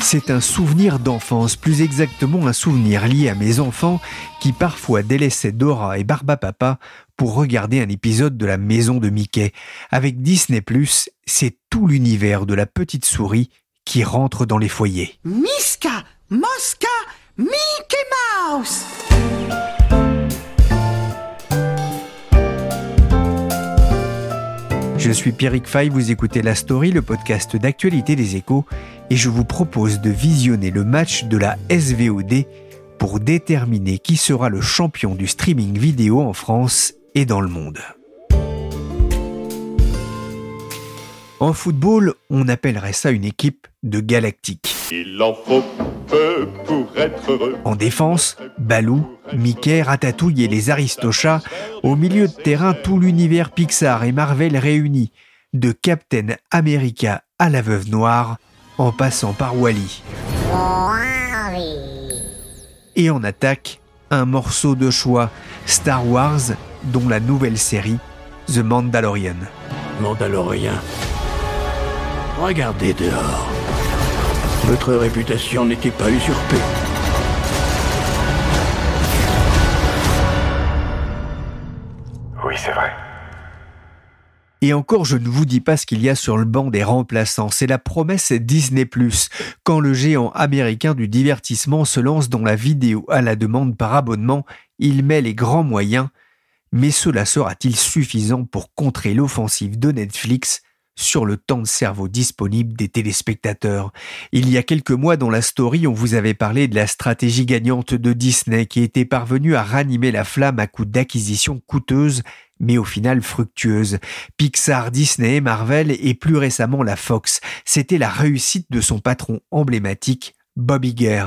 C'est un souvenir d'enfance, plus exactement un souvenir lié à mes enfants qui parfois délaissaient Dora et Barbapapa pour regarder un épisode de la maison de Mickey. Avec Disney ⁇ c'est tout l'univers de la petite souris qui rentre dans les foyers. Miska, Mosca, Mickey Mouse Je suis Pierrick Fay, vous écoutez La Story, le podcast d'actualité des échos, et je vous propose de visionner le match de la SVOD pour déterminer qui sera le champion du streaming vidéo en France et dans le monde. En football, on appellerait ça une équipe de galactiques. Peu pour être heureux. En défense, Balou, Mickey, Ratatouille et les Aristochats. Au milieu de terrain, tout l'univers Pixar et Marvel réunis. De Captain America à la Veuve Noire, en passant par Wally. Et en attaque, un morceau de choix, Star Wars, dont la nouvelle série, The Mandalorian. Mandalorien. Regardez dehors. Votre réputation n'était pas usurpée. Oui, c'est vrai. Et encore, je ne vous dis pas ce qu'il y a sur le banc des remplaçants. C'est la promesse Disney+. Quand le géant américain du divertissement se lance dans la vidéo à la demande par abonnement, il met les grands moyens. Mais cela sera-t-il suffisant pour contrer l'offensive de Netflix? Sur le temps de cerveau disponible des téléspectateurs. Il y a quelques mois dans la story, on vous avait parlé de la stratégie gagnante de Disney qui était parvenue à ranimer la flamme à coups d'acquisitions coûteuses mais au final fructueuses. Pixar, Disney, Marvel et plus récemment la Fox. C'était la réussite de son patron emblématique, Bob Iger.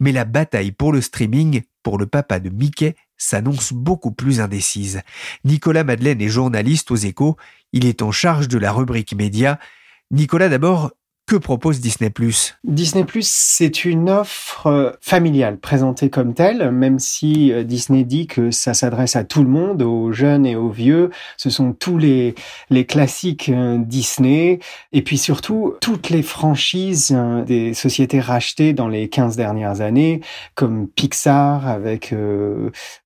Mais la bataille pour le streaming, pour le papa de Mickey, s'annonce beaucoup plus indécise. Nicolas Madeleine est journaliste aux échos, il est en charge de la rubrique média. Nicolas d'abord, que propose Disney ⁇ Disney ⁇ c'est une offre euh, familiale présentée comme telle, même si euh, Disney dit que ça s'adresse à tout le monde, aux jeunes et aux vieux. Ce sont tous les, les classiques euh, Disney, et puis surtout toutes les franchises des sociétés rachetées dans les 15 dernières années, comme Pixar, avec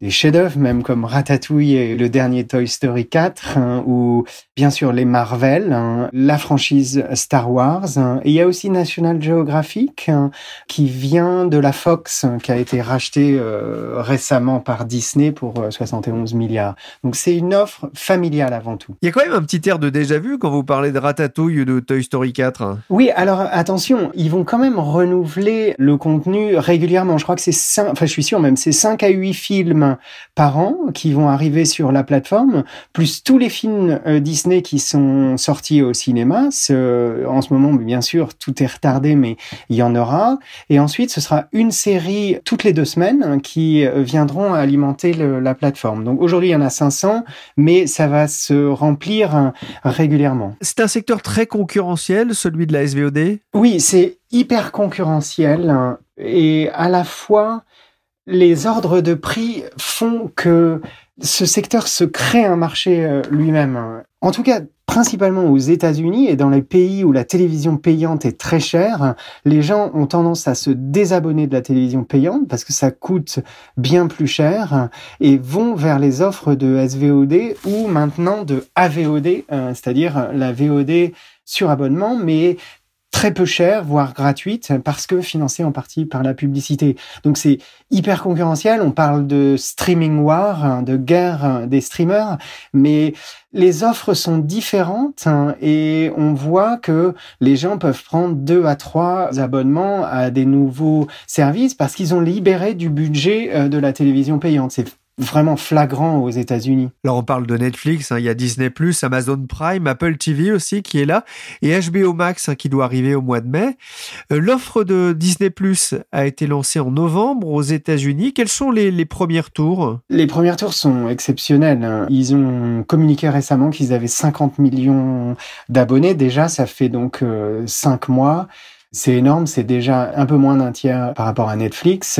des chefs-d'œuvre, même comme Ratatouille et le dernier Toy Story 4, hein, ou bien sûr les Marvel, hein, la franchise Star Wars, hein, et il y a aussi National Geographic hein, qui vient de la Fox, hein, qui a été racheté euh, récemment par Disney pour 71 euh, milliards. Donc c'est une offre familiale avant tout. Il y a quand même un petit air de déjà vu quand vous parlez de Ratatouille ou de Toy Story 4. Oui, alors attention, ils vont quand même renouveler le contenu régulièrement. Je crois que c'est 5, enfin je suis sûr même, c'est 5 à 8 films par an qui vont arriver sur la plateforme, plus tous les films euh, Disney qui sont sortis au cinéma. en ce moment, bien sûr, tout est retardé, mais il y en aura. Et ensuite, ce sera une série toutes les deux semaines hein, qui euh, viendront alimenter la plateforme. Donc aujourd'hui, il y en a 500, mais ça va se remplir hein, régulièrement. C'est un secteur très concurrentiel, celui de la SVOD Oui, c'est hyper concurrentiel hein, et à la fois les ordres de prix font que ce secteur se crée un marché euh, lui-même. En tout cas, principalement aux États-Unis et dans les pays où la télévision payante est très chère, les gens ont tendance à se désabonner de la télévision payante parce que ça coûte bien plus cher et vont vers les offres de SVOD ou maintenant de AVOD, euh, c'est-à-dire la VOD sur abonnement, mais très peu chère, voire gratuite, parce que financée en partie par la publicité. Donc c'est hyper concurrentiel. On parle de streaming war, hein, de guerre hein, des streamers, mais les offres sont différentes hein, et on voit que les gens peuvent prendre deux à trois abonnements à des nouveaux services parce qu'ils ont libéré du budget euh, de la télévision payante. Vraiment flagrant aux États-Unis. Alors on parle de Netflix, hein, il y a Disney+, Amazon Prime, Apple TV aussi qui est là, et HBO Max hein, qui doit arriver au mois de mai. Euh, L'offre de Disney+, a été lancée en novembre aux États-Unis. Quels sont les, les premiers tours Les premiers tours sont exceptionnels. hein. Ils ont communiqué récemment qu'ils avaient 50 millions d'abonnés. Déjà, ça fait donc euh, cinq mois. C'est énorme, c'est déjà un peu moins d'un tiers par rapport à Netflix.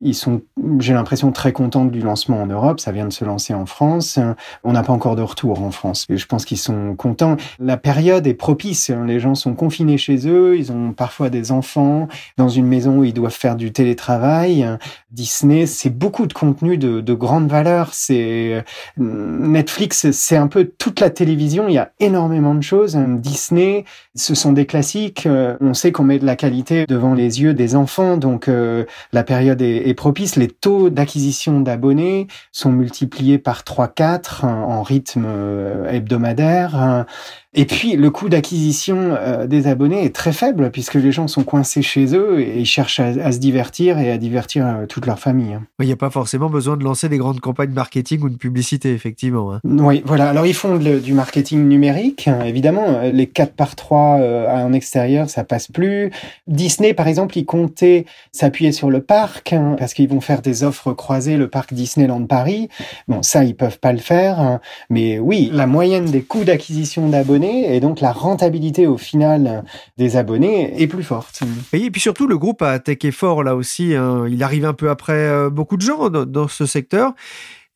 Ils sont, j'ai l'impression, très contents du lancement en Europe. Ça vient de se lancer en France. On n'a pas encore de retour en France. Je pense qu'ils sont contents. La période est propice. Les gens sont confinés chez eux. Ils ont parfois des enfants dans une maison où ils doivent faire du télétravail. Disney, c'est beaucoup de contenu de, de grande valeur. C'est Netflix, c'est un peu toute la télévision. Il y a énormément de choses. Disney, ce sont des classiques. On sait qu'on met de la qualité devant les yeux des enfants. Donc euh, la période est, est propice. Les taux d'acquisition d'abonnés sont multipliés par 3-4 en rythme euh, hebdomadaire. Et puis, le coût d'acquisition euh, des abonnés est très faible puisque les gens sont coincés chez eux et ils cherchent à, à se divertir et à divertir euh, toute leur famille. hein. Il n'y a pas forcément besoin de lancer des grandes campagnes marketing ou de publicité, effectivement. hein. Oui, voilà. Alors, ils font du marketing numérique, hein, évidemment. Euh, Les 4 par 3 euh, en extérieur, ça passe plus. Disney, par exemple, ils comptaient s'appuyer sur le parc parce qu'ils vont faire des offres croisées, le parc Disneyland Paris. Bon, ça, ils peuvent pas le faire. Mais oui, la moyenne des coûts d'acquisition d'abonnés et donc la rentabilité au final des abonnés est plus forte. Et puis surtout, le groupe a attaqué fort là aussi. hein. Il arrive un peu après euh, beaucoup de gens dans, dans ce secteur.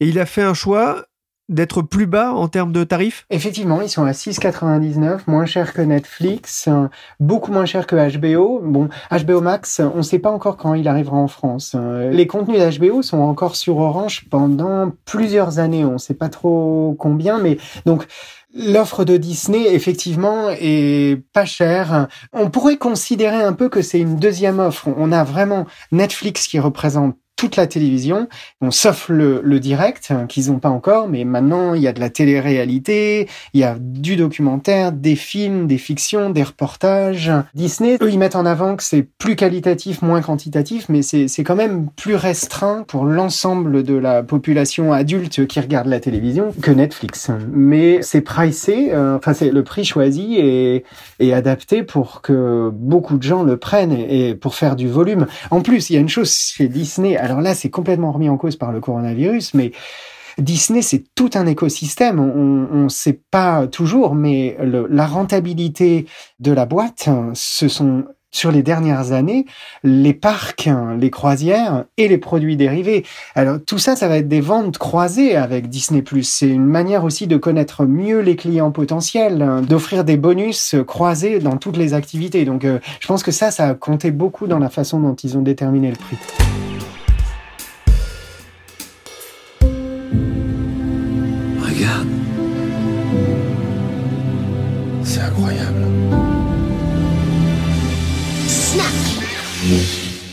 Et il a fait un choix d'être plus bas en termes de tarifs? Effectivement, ils sont à 6,99, moins cher que Netflix, euh, beaucoup moins cher que HBO. Bon, HBO Max, on ne sait pas encore quand il arrivera en France. Euh, Les contenus d'HBO sont encore sur Orange pendant plusieurs années. On ne sait pas trop combien, mais donc L'offre de Disney, effectivement, est pas chère. On pourrait considérer un peu que c'est une deuxième offre. On a vraiment Netflix qui représente toute la télévision, bon, sauf le, le direct, hein, qu'ils n'ont pas encore, mais maintenant, il y a de la télé-réalité, il y a du documentaire, des films, des fictions, des reportages. Disney, eux, ils mettent en avant que c'est plus qualitatif, moins quantitatif, mais c'est quand même plus restreint pour l'ensemble de la population adulte qui regarde la télévision que Netflix. Mais c'est pricé, euh, enfin, c'est le prix choisi et, et adapté pour que beaucoup de gens le prennent et, pour faire du volume. En plus, il y a une chose chez Disney, là, c'est complètement remis en cause par le coronavirus, mais Disney, c'est tout un écosystème. On ne sait pas toujours, mais la rentabilité de la boîte, ce sont sur les dernières années, les parcs, les croisières et les produits dérivés. Alors tout ça, ça va être des ventes croisées avec Disney+. C'est une manière aussi de connaître mieux les clients potentiels, d'offrir des bonus croisés dans toutes les activités. Donc euh, je pense que ça, ça a compté beaucoup dans la façon dont ils ont déterminé le prix.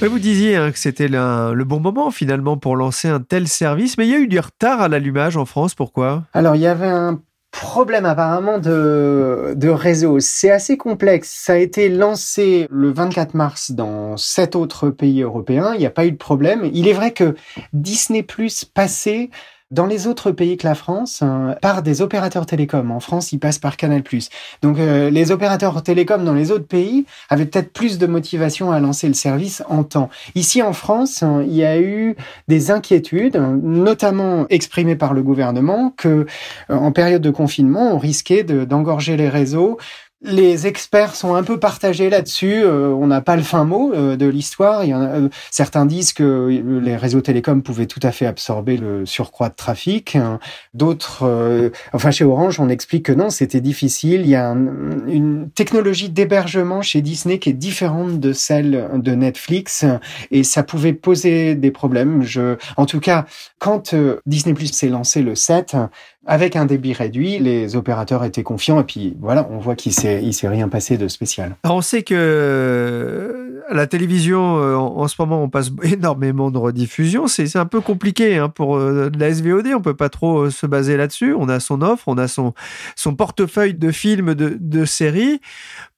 Vous disiez hein, que c'était le bon moment finalement pour lancer un tel service, mais il y a eu du retard à l'allumage en France. Pourquoi? Alors, il y avait un problème apparemment de, réseau. C'est assez complexe. Ça a été lancé le 24 mars dans sept autres pays européens. Il n'y a pas eu de problème. Il est vrai que Disney Plus passait dans les autres pays que la France, hein, par des opérateurs télécoms. En France, ils passent par Canal+. Donc, euh, les opérateurs télécoms dans les autres pays avaient peut-être plus de motivation à lancer le service en temps. Ici, en France, hein, il y a eu des inquiétudes, notamment exprimées par le gouvernement, que euh, en période de confinement, on risquait de- d'engorger les réseaux. Les experts sont un peu partagés là-dessus. euh, on n'a pas le fin mot euh, de l'histoire. Euh, certains disent que les réseaux télécoms pouvaient tout à fait absorber le surcroît de trafic. hein. D'autres, euh, enfin chez Orange, on explique que non, c'était difficile. Il y a un- une technologie d'hébergement chez Disney qui est différente de celle de Netflix et ça pouvait poser des problèmes. Je, en tout cas, quand euh, Disney Plus s'est lancé le 7, avec un débit réduit, les opérateurs étaient confiants et puis voilà, on voit qu'il s'est il s'est rien passé de spécial. Alors, on sait que euh, la télévision, euh, en, ce moment, on passe énormément de rediffusions. C'est un peu compliqué hein, pour euh, la SVOD. On peut pas trop se baser là-dessus. On a son offre, on a son, portefeuille de films, de séries.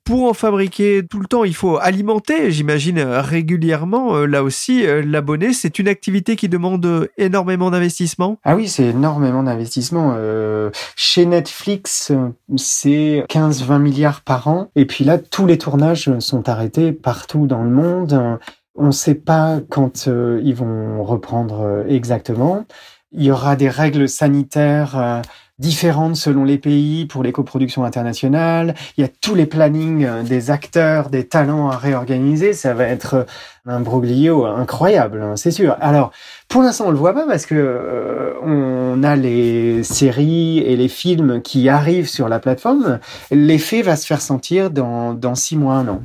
Pour en fabriquer tout le temps, il faut alimenter, j'imagine, euh, régulièrement. Euh, Là aussi, euh, l'abonné, c'est une activité qui demande énormément d'investissement. Ah oui, c'est énormément d'investissement. Chez Netflix, c'est 15-20 milliards par an. Et puis là, tous les tournages sont arrêtés partout dans le monde. On ne sait pas quand ils vont reprendre exactement. Il y aura des règles sanitaires différentes selon les pays pour les coproductions internationales. Il y a tous les plannings euh, des acteurs, des talents à réorganiser. Ça va être euh, un broglio incroyable, hein, c'est sûr. Alors, pour l'instant, on le voit pas parce que euh, on a les séries et les films qui arrivent sur la plateforme. L'effet va se faire sentir dans, dans six mois, un an.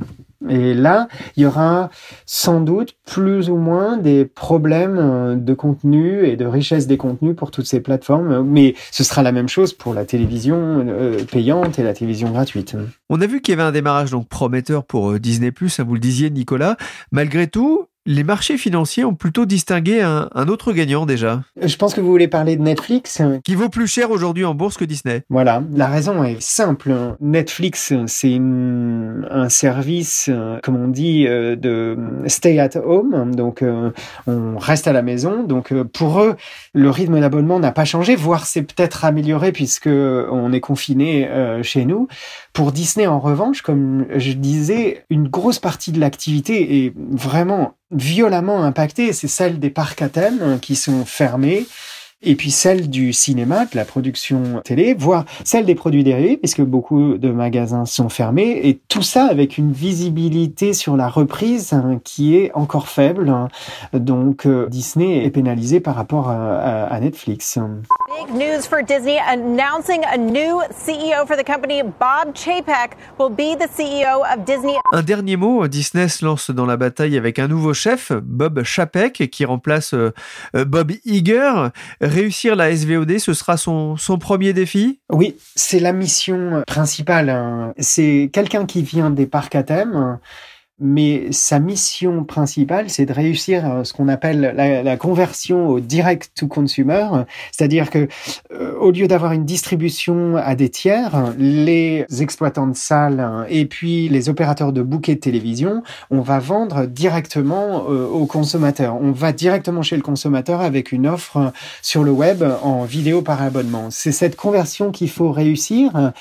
Et là, il y aura sans doute plus ou moins des problèmes euh, de contenu et de richesse des contenus pour toutes ces plateformes. Mais ce sera la même chose pour la télévision euh, payante et la télévision gratuite. On a vu qu'il y avait un démarrage donc prometteur pour euh, Disney+, hein, vous le disiez Nicolas. Malgré tout, les marchés financiers ont plutôt distingué un, un autre gagnant déjà, Je pense que vous voulez parler de Netflix. qui vaut plus cher aujourd'hui en bourse que Disney. Voilà, la raison est simple. Netflix, c'est un service, comme on dit, euh, de stay at home. Donc, euh, on reste à la maison. Donc, euh, pour eux, le rythme d'abonnement n'a pas changé, voire c'est peut-être amélioré puisque on est confiné chez nous. Pour Disney, en revanche, comme je disais, une grosse partie de l'activité est vraiment violemment impactée. C'est celle des parcs à thème euh, qui sont fermés et puis celle du cinéma, de la production télé, voire celle des produits dérivés, puisque beaucoup de magasins sont fermés, et tout ça avec une visibilité sur la reprise hein, qui est encore faible. hein. Donc euh, Disney est pénalisé par rapport à, à- à Netflix. Big news for Disney announcing a new CEO for the company. Bob Chapek will be the CEO of Disney. Un dernier mot, Disney se lance dans la bataille avec un nouveau chef, Bob Chapek, qui remplace euh, euh, Bob Iger. Réussir la SVOD, ce sera son, son premier défi? Oui, c'est la mission principale. hein. C'est quelqu'un qui vient des parcs à thème, mais sa mission principale, c'est de réussir euh, ce qu'on appelle la, conversion au direct to consumer, c'est-à-dire que euh, au lieu d'avoir une distribution à des tiers, les exploitants de salles hein, et puis les opérateurs de bouquets de télévision, on va vendre directement euh, aux consommateurs. On va directement chez le consommateur avec une offre sur le web en vidéo par abonnement. C'est cette conversion qu'il faut réussir.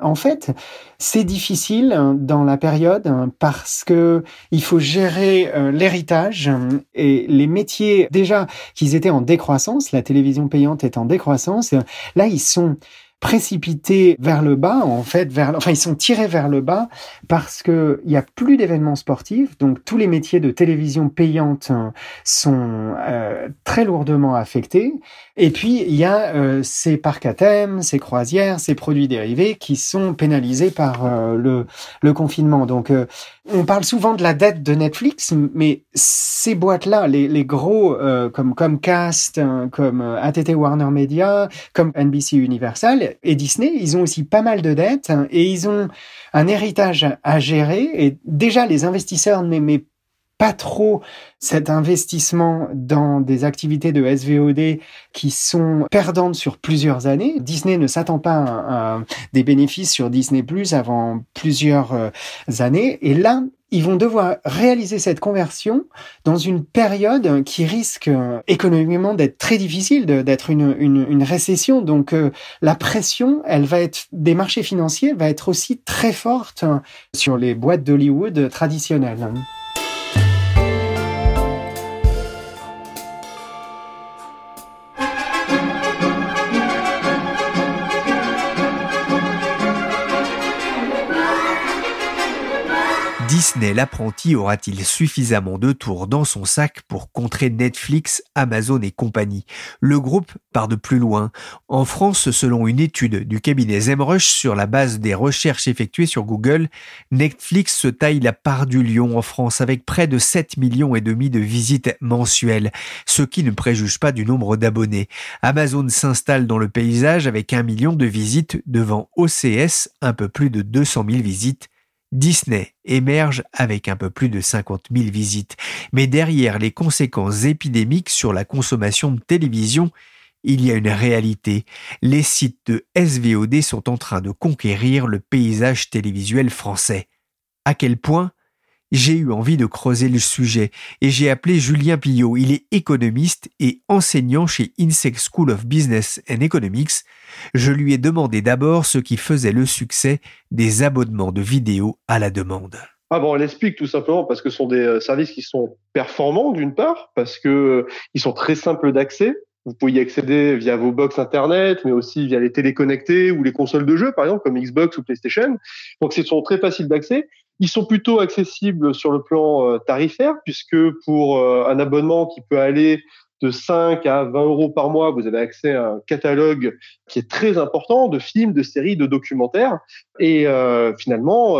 En fait, c'est difficile hein, dans la période hein, parce que il faut gérer euh, l'héritage hein, et les métiers déjà qu'ils étaient en décroissance, la télévision payante est en décroissance. Là, ils sont précipités vers le bas, en fait, vers, enfin, ils sont tirés vers le bas parce que il y a plus d'événements sportifs, donc tous les métiers de télévision payante hein, sont euh, très lourdement affectés. Et puis, il y a euh, ces parcs à thème, ces croisières, ces produits dérivés qui sont pénalisés par euh, le, le confinement. Donc, euh, on parle souvent de la dette de Netflix, mais ces boîtes-là, les, les gros euh, comme Comcast, hein, comme euh, AT&T Warner Media, comme NBC Universal et Disney, ils ont aussi pas mal de dettes hein, et ils ont un héritage à gérer. Et déjà, les investisseurs n'aimaient pas trop cet investissement dans des activités de SVOD qui sont perdantes sur plusieurs années. Disney ne s'attend pas à, des bénéfices sur Disney Plus avant plusieurs euh, années. Et là, ils vont devoir réaliser cette conversion dans une période qui risque euh, économiquement d'être très difficile, d'être une, récession. Donc euh, la pression, elle va être des marchés financiers, va être aussi très forte sur les boîtes d'Hollywood traditionnelles. Disney l'apprenti aura-t-il suffisamment de tours dans son sac pour contrer Netflix, Amazon et compagnie? Le groupe part de plus loin. En France, selon une étude du cabinet Zemrush sur la base des recherches effectuées sur Google, Netflix se taille la part du lion en France avec près de 7 millions et demi de visites mensuelles, ce qui ne préjuge pas du nombre d'abonnés. Amazon s'installe dans le paysage avec un million de visites devant OCS, un peu plus de 200 000 visites Disney émerge avec un peu plus de 50 000 visites, mais derrière les conséquences épidémiques sur la consommation de télévision, il y a une réalité. Les sites de SVOD sont en train de conquérir le paysage télévisuel français. À quel point? J'ai eu envie de creuser le sujet et j'ai appelé Julien Pillot. Il est économiste et enseignant chez INSEC School of Business and Economics. Je lui ai demandé d'abord ce qui faisait le succès des abonnements de vidéos à la demande. Ah bon, on l'explique tout simplement parce que ce sont des euh, services qui sont performants d'une part, parce que euh, ils sont très simples d'accès. Vous pouvez y accéder via vos box internet, mais aussi via les téléconnectés ou les consoles de jeux, par exemple, comme Xbox ou PlayStation. Donc, ce sont très faciles d'accès. Ils sont plutôt accessibles sur le plan euh, tarifaire, puisque pour euh, un abonnement qui peut aller de 5 à 20 euros par mois, vous avez accès à un catalogue qui est très important de films, de séries, de documentaires. Et euh, finalement,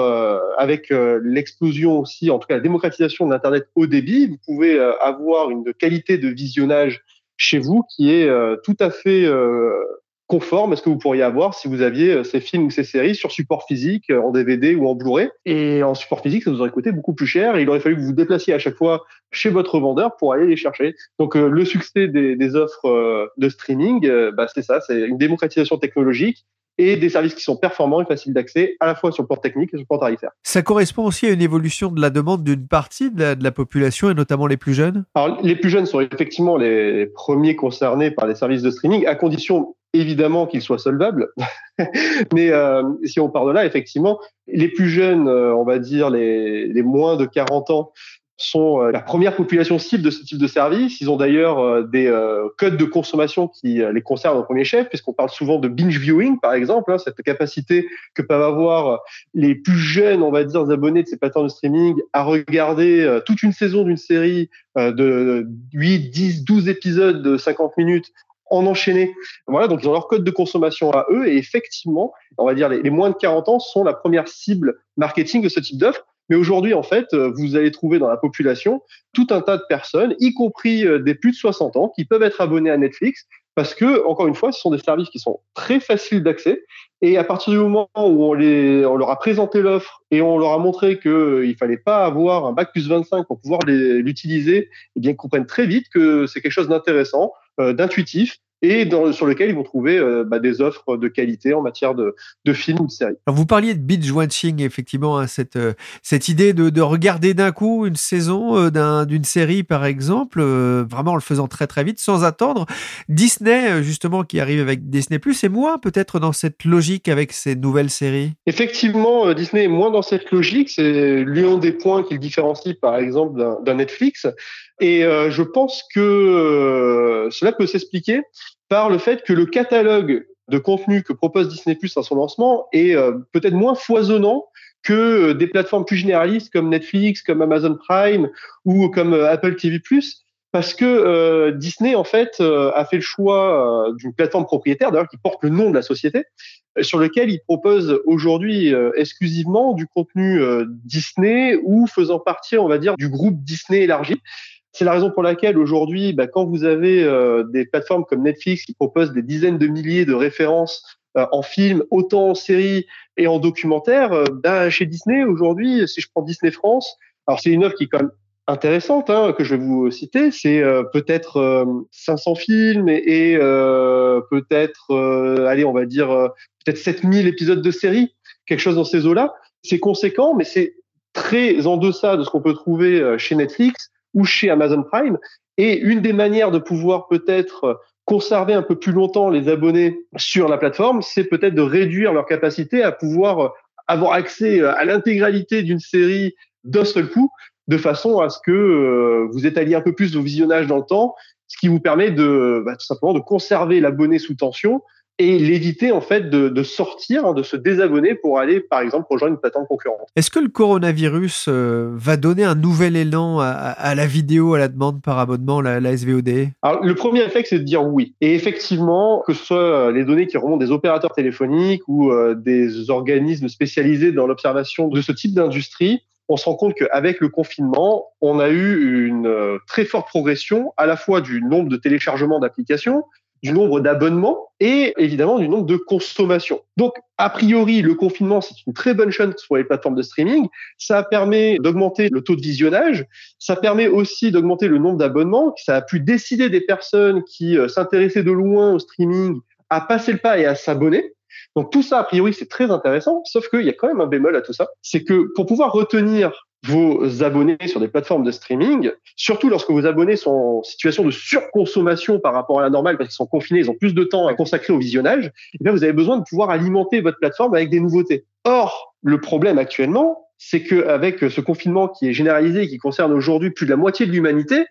avec l'explosion aussi, en tout cas la démocratisation de l'Internet au débit, vous pouvez avoir une qualité de visionnage chez vous qui est tout à fait conforme à ce que vous pourriez avoir si vous aviez euh, ces films ou ces séries sur support physique, euh, en DVD ou en Blu-ray. Et en support physique, ça vous aurait coûté beaucoup plus cher et il aurait fallu que vous vous déplaciez à chaque fois chez votre vendeur pour aller les chercher. Donc euh, le succès des, des offres de streaming, bah, c'est ça, c'est une démocratisation technologique et des services qui sont performants et faciles d'accès à la fois sur le plan technique et sur le plan tarifaire. Ça correspond aussi à une évolution de la demande d'une partie de la, de la, population et notamment les plus jeunes? Alors les plus jeunes sont effectivement les premiers concernés par les services de streaming à condition évidemment qu'ils soient solvables. Mais euh, si on part de là, effectivement, les plus jeunes, euh, on va dire les, les moins de 40 ans, sont euh, la première population cible de ce type de service. Ils ont d'ailleurs euh, des codes de consommation qui les concernent au premier chef, puisqu'on parle souvent de binge viewing, par exemple, hein, cette capacité que peuvent avoir les plus jeunes, on va dire, abonnés de ces plateformes de streaming à regarder toute une saison d'une série de 8, 10, 12 épisodes de 50 minutes en enchaîner. Voilà, donc ils ont leur code de consommation à eux et effectivement, on va dire les, les moins de 40 ans sont la première cible marketing de ce type d'offre. Mais aujourd'hui, en fait, vous allez trouver dans la population tout un tas de personnes, y compris euh, des plus de 60 ans, qui peuvent être abonnés à Netflix parce que, encore une fois, ce sont des services qui sont très faciles d'accès. Et à partir du moment où on, les, on leur a présenté l'offre et on leur a montré qu'il ne fallait pas avoir un bac plus 25 pour pouvoir l'utiliser, eh bien, ils comprennent très vite que c'est quelque chose d'intéressant, euh, d'intuitif et dans, sur lequel ils vont trouver euh, bah, des offres de qualité en matière de, de films ou de séries. Alors vous parliez de binge watching, effectivement, hein, cette, euh, cette idée de, de regarder d'un coup une saison euh, d'un, d'une série, par exemple, vraiment en le faisant très très vite, sans attendre. Disney, justement, qui arrive avec Disney+, est moins peut-être dans cette logique avec ces nouvelles séries? Effectivement, Disney est moins dans cette logique. C'est l'un des points qui le différencie, par exemple, d'un, d'un Netflix. Et euh, je pense que euh, cela peut s'expliquer par le fait que le catalogue de contenu que propose Disney Plus à son lancement est euh, peut-être moins foisonnant que des plateformes plus généralistes comme Netflix, comme Amazon Prime ou comme Apple TV Plus. Parce que euh, Disney, en fait, euh, a fait le choix euh, d'une plateforme propriétaire, d'ailleurs, qui porte le nom de la société, sur lequel il propose aujourd'hui exclusivement du contenu Disney ou faisant partie, on va dire, du groupe Disney élargi. C'est la raison pour laquelle aujourd'hui, bah, quand vous avez euh, des plateformes comme Netflix qui proposent des dizaines de milliers de références euh, en film, autant en série et en documentaire, euh, bah, chez Disney aujourd'hui, si je prends Disney France, alors c'est une offre qui est quand même intéressante hein, que je vais vous citer, c'est peut-être 500 films et, et peut-être, allez, on va dire peut-être 7000 épisodes de série, quelque chose dans ces eaux-là. C'est conséquent, mais c'est très en deçà de ce qu'on peut trouver chez Netflix ou chez Amazon Prime. Et une des manières de pouvoir peut-être conserver un peu plus longtemps les abonnés sur la plateforme, c'est peut-être de réduire leur capacité à pouvoir avoir accès à l'intégralité d'une série d'un seul coup, de façon à ce que euh, vous étaliez un peu plus vos visionnages dans le temps, ce qui vous permet de bah, tout simplement de conserver l'abonné sous tension et l'éviter en fait de, de sortir, hein, de se désabonner pour aller par exemple rejoindre une plateforme concurrente. Est-ce que le coronavirus euh, va donner un nouvel élan à, à la vidéo à la demande par abonnement, la, la SVOD Alors, le premier réflexe, c'est de dire oui. Et effectivement, que ce soit euh, les données qui remontent des opérateurs téléphoniques ou euh, des organismes spécialisés dans l'observation de ce type d'industrie, on se rend compte qu'avec le confinement, on a eu une très forte progression à la fois du nombre de téléchargements d'applications, du nombre d'abonnements et évidemment du nombre de consommations. Donc, a priori, le confinement, c'est une très bonne chose pour les plateformes de streaming. Ça permet d'augmenter le taux de visionnage. Ça permet aussi d'augmenter le nombre d'abonnements. Ça a pu décider des personnes qui euh, s'intéressaient de loin au streaming à passer le pas et à s'abonner. Donc tout ça, a priori, c'est très intéressant, sauf qu'il y a quand même un bémol à tout ça. C'est que pour pouvoir retenir vos abonnés sur des plateformes de streaming, surtout lorsque vos abonnés sont en situation de surconsommation par rapport à la normale parce qu'ils sont confinés, ils ont plus de temps à consacrer au visionnage, eh bien vous avez besoin de pouvoir alimenter votre plateforme avec des nouveautés. Or, le problème actuellement, c'est qu'avec ce confinement qui est généralisé et qui concerne aujourd'hui plus de la moitié de l'humanité,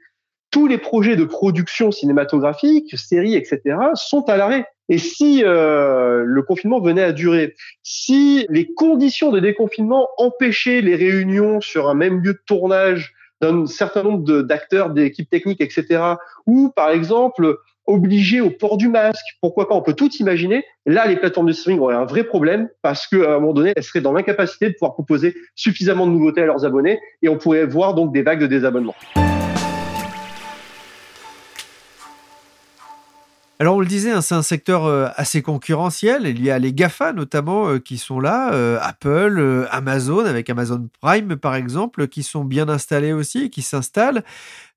tous les projets de production cinématographique, séries, etc., sont à l'arrêt. Et si euh, le confinement venait à durer, si les conditions de déconfinement empêchaient les réunions sur un même lieu de tournage d'un certain nombre d'acteurs, d'équipes techniques, etc., ou par exemple obligés au port du masque, pourquoi pas, on peut tout imaginer. Là, les plateformes de streaming auraient un vrai problème parce qu'à un moment donné, elles seraient dans l'incapacité de pouvoir proposer suffisamment de nouveautés à leurs abonnés et on pourrait voir donc des vagues de désabonnement. Alors on le disait, hein, c'est un secteur euh, assez concurrentiel. Il y a les GAFA notamment euh, qui sont là, euh, Apple, Amazon, avec Amazon Prime par exemple, qui sont bien installés aussi, qui s'installent.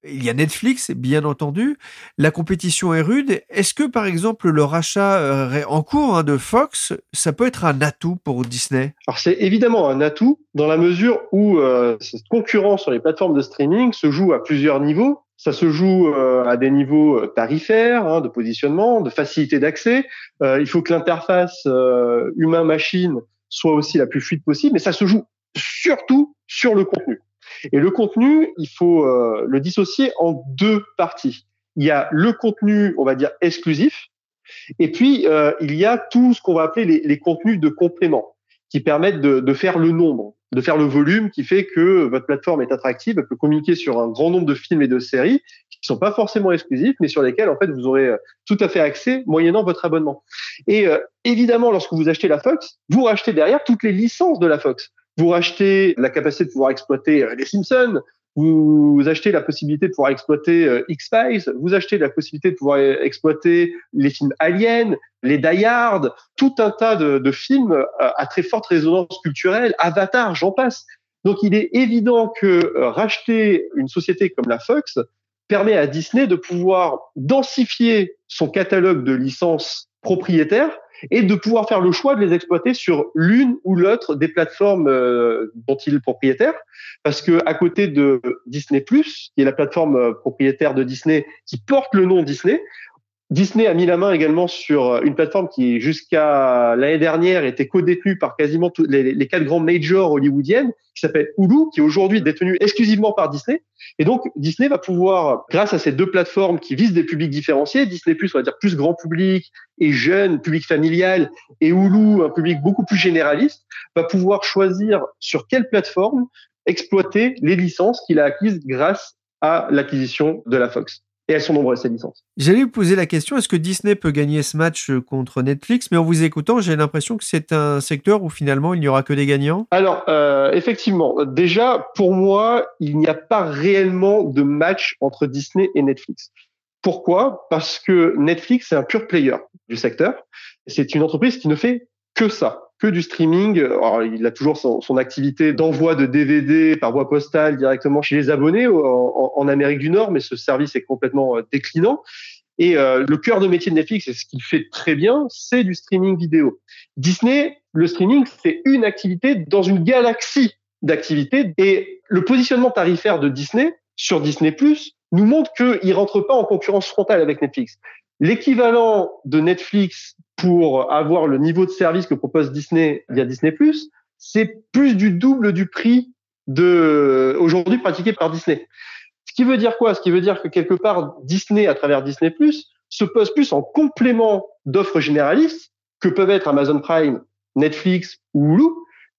Il y a Netflix, bien entendu. La compétition est rude. Est-ce que par exemple le rachat en cours hein, de Fox, ça peut être un atout pour Disney? Alors c'est évidemment un atout dans la mesure où cette concurrence sur les plateformes de streaming se joue à plusieurs niveaux. Ça se joue euh, à des niveaux euh, tarifaires, hein, de positionnement, de facilité d'accès. Euh, il faut que l'interface humain-machine soit aussi la plus fluide possible, mais ça se joue surtout sur le contenu. Et le contenu, il faut le dissocier en deux parties. Il y a le contenu, on va dire, exclusif, et puis il y a tout ce qu'on va appeler les, contenus de complément, qui permettent de faire le nombre de faire le volume qui fait que votre plateforme est attractive, elle peut communiquer sur un grand nombre de films et de séries qui sont pas forcément exclusifs, mais sur lesquels en fait vous aurez euh, tout à fait accès moyennant votre abonnement. Et euh, évidemment, lorsque vous achetez la Fox, vous rachetez derrière toutes les licences de la Fox. Vous rachetez la capacité de pouvoir exploiter euh, les Simpsons, vous achetez la possibilité de pouvoir exploiter euh, X-Files, vous achetez la possibilité de pouvoir euh, exploiter les films Alien, les Die Hard, tout un tas de, films euh, à très forte résonance culturelle, Avatar, j'en passe. Donc il est évident que racheter une société comme la Fox permet à Disney de pouvoir densifier son catalogue de licences propriétaires et de pouvoir faire le choix de les exploiter sur l'une ou l'autre des plateformes euh, dont il est propriétaire. Parce que à côté de Disney+, qui est la plateforme euh, propriétaire de Disney, qui porte le nom Disney, Disney a mis la main également sur euh, une plateforme qui, jusqu'à l'année dernière, était co-détenue par quasiment tous les, quatre grands majors hollywoodiennes, qui s'appelle Hulu, qui est aujourd'hui détenue exclusivement par Disney. Et donc, Disney va pouvoir, grâce à ces deux plateformes qui visent des publics différenciés, Disney+, on va dire plus grand public et jeune, public familial, et Hulu, un public beaucoup plus généraliste, va pouvoir choisir sur quelle plateforme exploiter les licences qu'il a acquises grâce à l'acquisition de la Fox. Et elles sont nombreuses, ces licences. J'allais vous poser la question, est-ce que Disney peut gagner ce match euh, contre Netflix? Mais en vous écoutant, j'ai l'impression que c'est un secteur où finalement il n'y aura que des gagnants. Alors, euh, effectivement, déjà, pour moi, il n'y a pas réellement de match entre Disney et Netflix. Pourquoi? Parce que Netflix, c'est un pur player du secteur. C'est une entreprise qui ne fait que ça, que du streaming. Alors, il a toujours son, activité d'envoi de DVD par voie postale directement chez les abonnés en, Amérique du Nord, mais ce service est complètement euh, déclinant. Et euh, le cœur de métier de Netflix, et ce qu'il fait très bien, c'est du streaming vidéo. Disney, le streaming, c'est une activité dans une galaxie d'activités. Et le positionnement tarifaire de Disney sur Disney nous montre qu'il rentre pas en concurrence frontale avec Netflix. L'équivalent de Netflix pour avoir le niveau de service que propose Disney via Disney c'est plus du double du prix de aujourd'hui pratiqué par Disney. Ce qui veut dire quoi? Ce qui veut dire que quelque part Disney à travers Disney se pose plus en complément d'offres généralistes que peuvent être Amazon Prime, Netflix ou Hulu,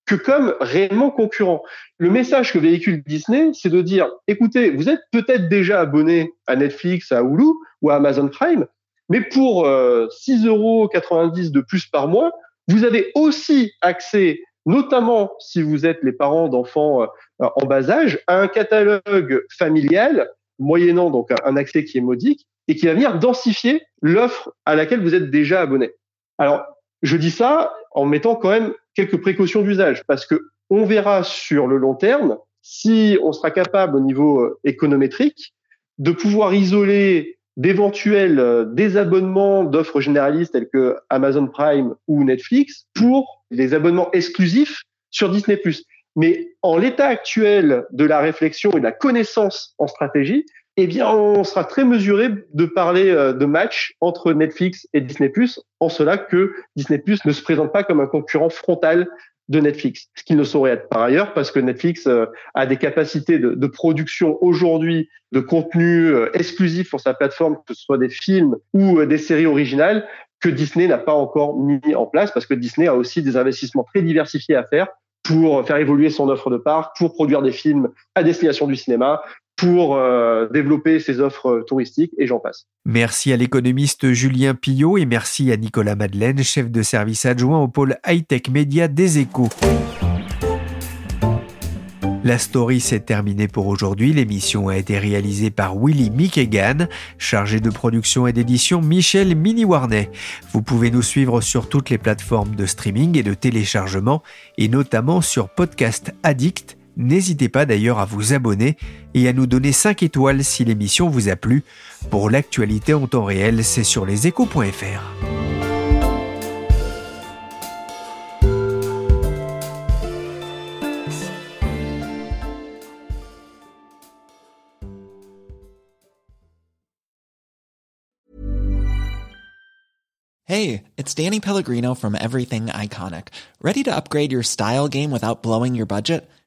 que comme réellement concurrents. Le message que véhicule Disney, c'est de dire, écoutez, vous êtes peut-être déjà abonné à Netflix, à Hulu ou à Amazon Prime, mais pour euh, 6,90 euros de plus par mois, vous avez aussi accès, notamment si vous êtes les parents d'enfants euh, en bas âge, à un catalogue familial, moyennant donc un accès qui est modique, et qui va venir densifier l'offre à laquelle vous êtes déjà abonné. Alors, je dis ça en mettant quand même quelques précautions d'usage, parce que on verra sur le long terme si on sera capable au niveau euh, économétrique de pouvoir isoler d'éventuels euh, désabonnements d'offres généralistes telles que Amazon Prime ou Netflix pour les abonnements exclusifs sur Disney+. Mais en l'état actuel de la réflexion et de la connaissance en stratégie, eh bien, on sera très mesuré de parler euh, de match entre Netflix et Disney+, en cela que Disney+, ne se présente pas comme un concurrent frontal de Netflix, ce qu'il ne saurait être par ailleurs, parce que Netflix euh, a des capacités de, production aujourd'hui de contenu euh, exclusif pour sa plateforme, que ce soit des films ou des séries originales, que Disney n'a pas encore mis en place, parce que Disney a aussi des investissements très diversifiés à faire pour faire évoluer son offre de parc, pour produire des films à destination du cinéma, pour euh, développer ses offres touristiques et j'en passe. Merci à l'économiste Julien Pillot et merci à Nicolas Madeleine, chef de service adjoint au pôle high-tech média des échos. La story s'est terminée pour aujourd'hui. L'émission a été réalisée par Willy Mikegan, chargé de production et d'édition Michel Mini-Warnet. Vous pouvez nous suivre sur toutes les plateformes de streaming et de téléchargement et notamment sur Podcast Addict N'hésitez pas d'ailleurs à vous abonner et à nous donner 5 étoiles si l'émission vous a plu. Pour l'actualité en temps réel, c'est sur leséchos.fr. Hey, it's Danny Pellegrino from Everything Iconic. Ready to upgrade your style game without blowing your budget?